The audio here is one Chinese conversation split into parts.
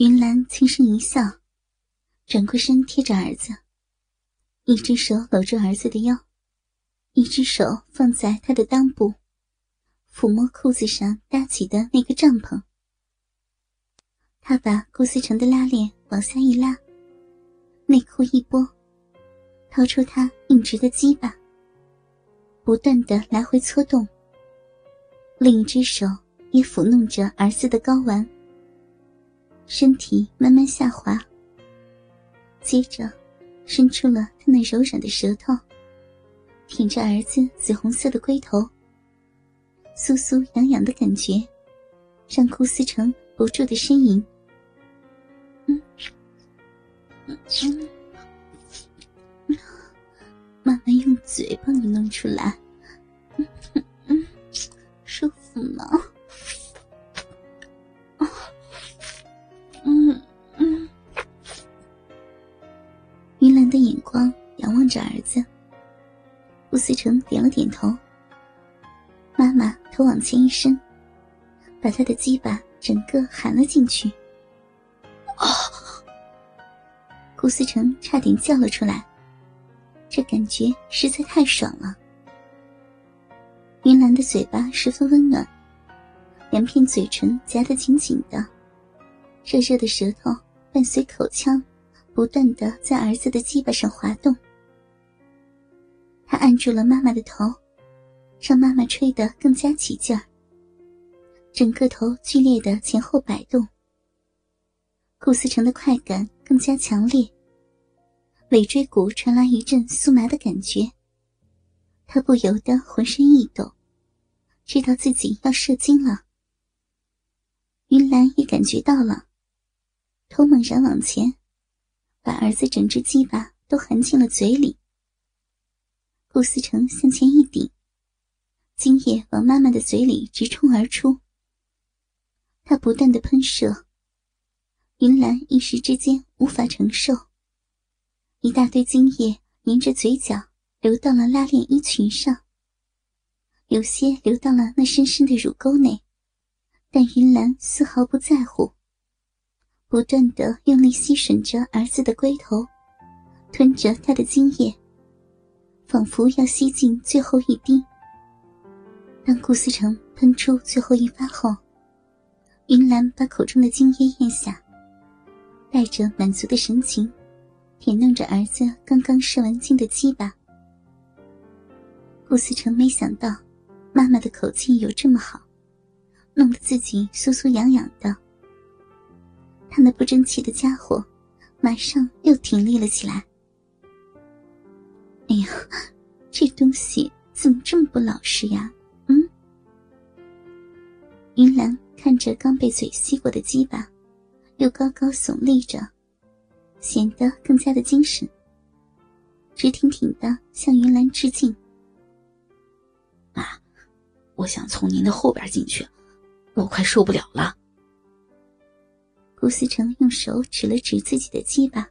云兰轻声一笑，转过身贴着儿子，一只手搂住儿子的腰，一只手放在他的裆部，抚摸裤子上搭起的那个帐篷。他把顾思成的拉链往下一拉，内裤一拨，掏出他硬直的鸡巴，不断的来回搓动。另一只手也抚弄着儿子的睾丸，身体慢慢下滑。接着，伸出了他那柔软的舌头，舔着儿子紫红色的龟头，酥酥痒痒的感觉，让顾思成不住的呻吟。嗯，嗯，慢慢用嘴帮你弄出来。嗯嗯舒服吗？思成点了点头。妈妈头往前一伸，把他的鸡巴整个含了进去。啊！顾思成差点叫了出来，这感觉实在太爽了。云兰的嘴巴十分温暖，两片嘴唇夹得紧紧的，热热的舌头伴随口腔，不断的在儿子的鸡巴上滑动。他按住了妈妈的头，让妈妈吹得更加起劲儿，整个头剧烈的前后摆动。顾思成的快感更加强烈，尾椎骨传来一阵酥麻的感觉。他不由得浑身一抖，知道自己要射精了。云兰也感觉到了，头猛然往前，把儿子整只鸡巴都含进了嘴里。顾思成向前一顶，精液往妈妈的嘴里直冲而出。他不断的喷射，云兰一时之间无法承受，一大堆精液沿着嘴角。流到了拉链衣裙上，有些流到了那深深的乳沟内，但云兰丝毫不在乎，不断的用力吸吮着儿子的龟头，吞着他的精液，仿佛要吸尽最后一滴。当顾思成喷出最后一发后，云兰把口中的精液咽下，带着满足的神情，舔弄着儿子刚刚射完精的鸡巴。顾思成没想到，妈妈的口气有这么好，弄得自己酥酥痒痒的。他那不争气的家伙，马上又挺立了起来。哎呀，这东西怎么这么不老实呀？嗯。云兰看着刚被嘴吸过的鸡巴，又高高耸立着，显得更加的精神，直挺挺的向云兰致敬。妈，我想从您的后边进去，我快受不了了。顾思成用手指了指自己的鸡巴，哪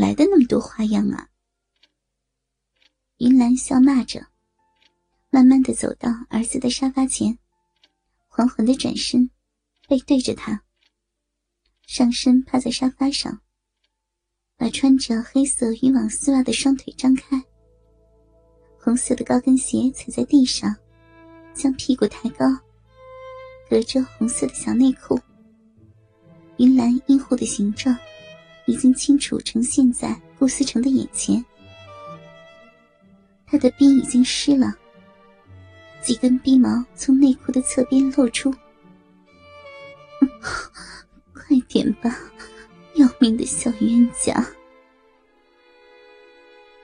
来的那么多花样啊？云兰笑骂着，慢慢的走到儿子的沙发前，缓缓的转身，背对着他，上身趴在沙发上，把穿着黑色渔网丝袜的双腿张开。红色的高跟鞋踩在地上，将屁股抬高，隔着红色的小内裤。云兰阴户的形状，已经清楚呈现在顾思成的眼前。他的逼已经湿了，几根逼毛从内裤的侧边露出。快点吧，要命的小冤家！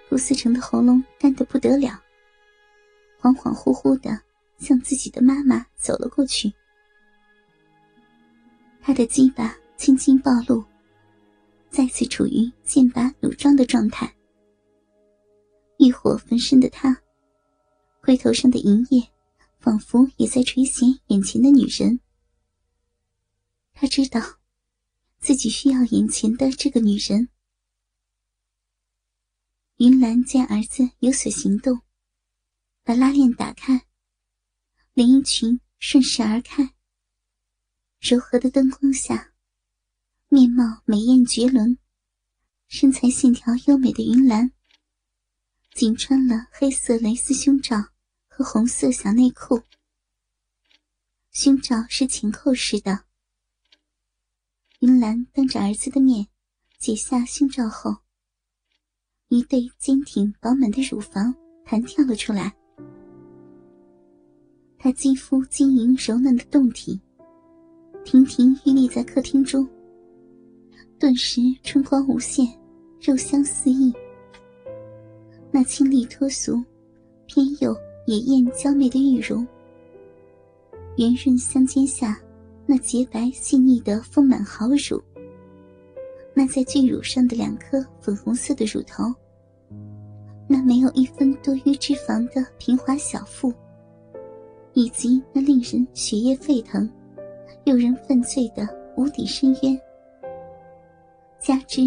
顾思成的喉咙干得不得了，恍恍惚惚的向自己的妈妈走了过去。他的鸡巴轻轻暴露，再次处于剑拔弩张的状态。欲火焚身的他，龟头上的银叶仿佛也在垂涎眼前的女人。他知道，自己需要眼前的这个女人。云兰见儿子有所行动，把拉链打开，连衣裙顺势而开。柔和的灯光下，面貌美艳绝伦、身材线条优美的云兰，仅穿了黑色蕾丝胸罩和红色小内裤。胸罩是前扣式的。云兰当着儿子的面解下胸罩后，一对坚挺饱满的乳房弹跳了出来。她肌肤晶莹柔嫩的胴体，亭亭玉立在客厅中，顿时春光无限，肉香四溢。那清丽脱俗、偏又野艳娇媚的玉容。圆润香肩下，那洁白细腻的丰满好乳；那在巨乳上的两颗粉红色的乳头；那没有一分多余脂肪的平滑小腹，以及那令人血液沸腾、诱人犯罪的无底深渊，加之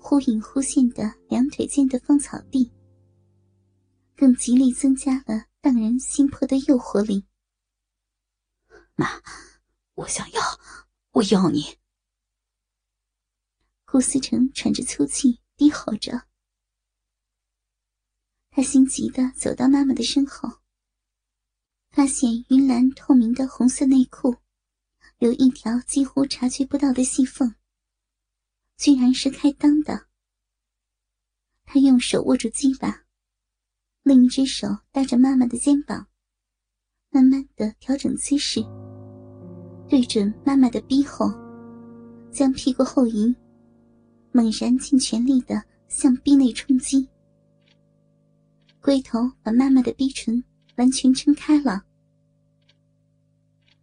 忽隐忽现的两腿间的芳草地，更极力增加了荡人心魄的诱惑力。妈，我想要，我要你。顾思成喘着粗气，低吼着。他心急的走到妈妈的身后，发现云兰透明的红色内裤有一条几乎察觉不到的细缝，居然是开裆的。他用手握住鸡巴，另一只手搭着妈妈的肩膀，慢慢的调整姿势。对准妈妈的逼后，将屁股后移，猛然尽全力的向逼内冲击，龟头把妈妈的逼唇完全撑开了。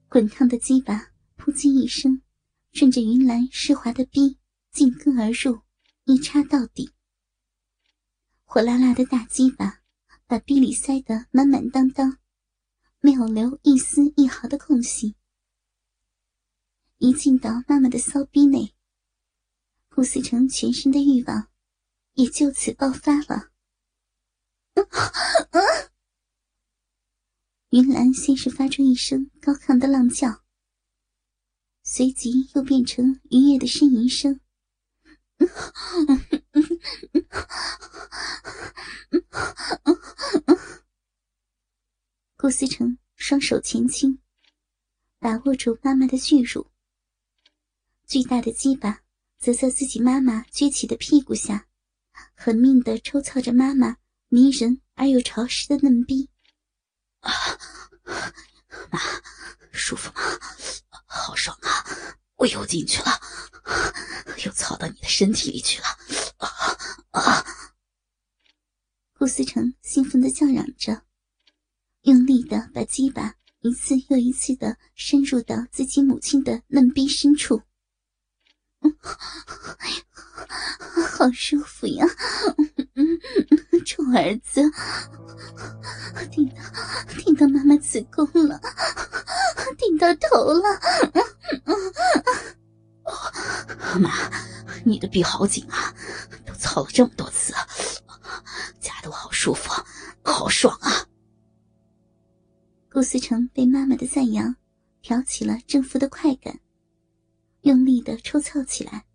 滚烫的鸡巴扑叽一声，顺着云兰湿滑的逼进根而入，一插到底。火辣辣的大鸡巴把逼里塞得满满当当，没有留一丝一毫的空隙。一进到妈妈的骚逼内，顾思成全身的欲望也就此爆发了嗯。云兰先是发出一声高亢的浪叫，随即又变成愉悦的呻吟声。顾思成双手前倾，把握住妈妈的巨乳。巨大的鸡巴则在自己妈妈撅起的屁股下，狠命的抽操着妈妈迷人而又潮湿的嫩逼。啊，妈，舒服吗？好爽啊！我又进去了，又操到你的身体里去了。啊啊！顾思成兴奋的叫嚷着，用力的把鸡巴一次又一次的深入到自己母亲的嫩逼深处。好舒服呀！臭儿子，顶到顶到妈妈子宫了，顶到头了。妈妈，你的臂好紧啊，都操了这么多次，夹得我好舒服，好爽啊！顾思成被妈妈的赞扬挑起了征服的快感。用力的抽操起来，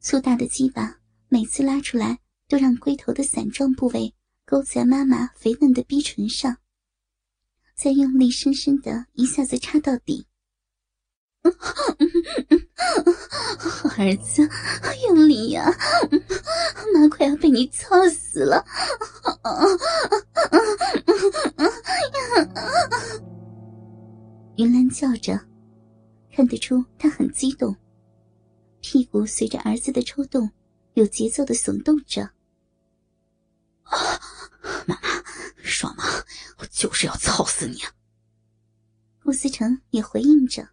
粗大的鸡巴每次拉出来，都让龟头的伞状部位勾在妈妈肥嫩的逼唇上，再用力深深的一下子插到底。儿子，用力呀！妈快要被你操死了！云兰叫着。看得出她很激动，屁股随着儿子的抽动，有节奏的耸动着。啊，妈妈，爽吗？我就是要操死你！顾思成也回应着。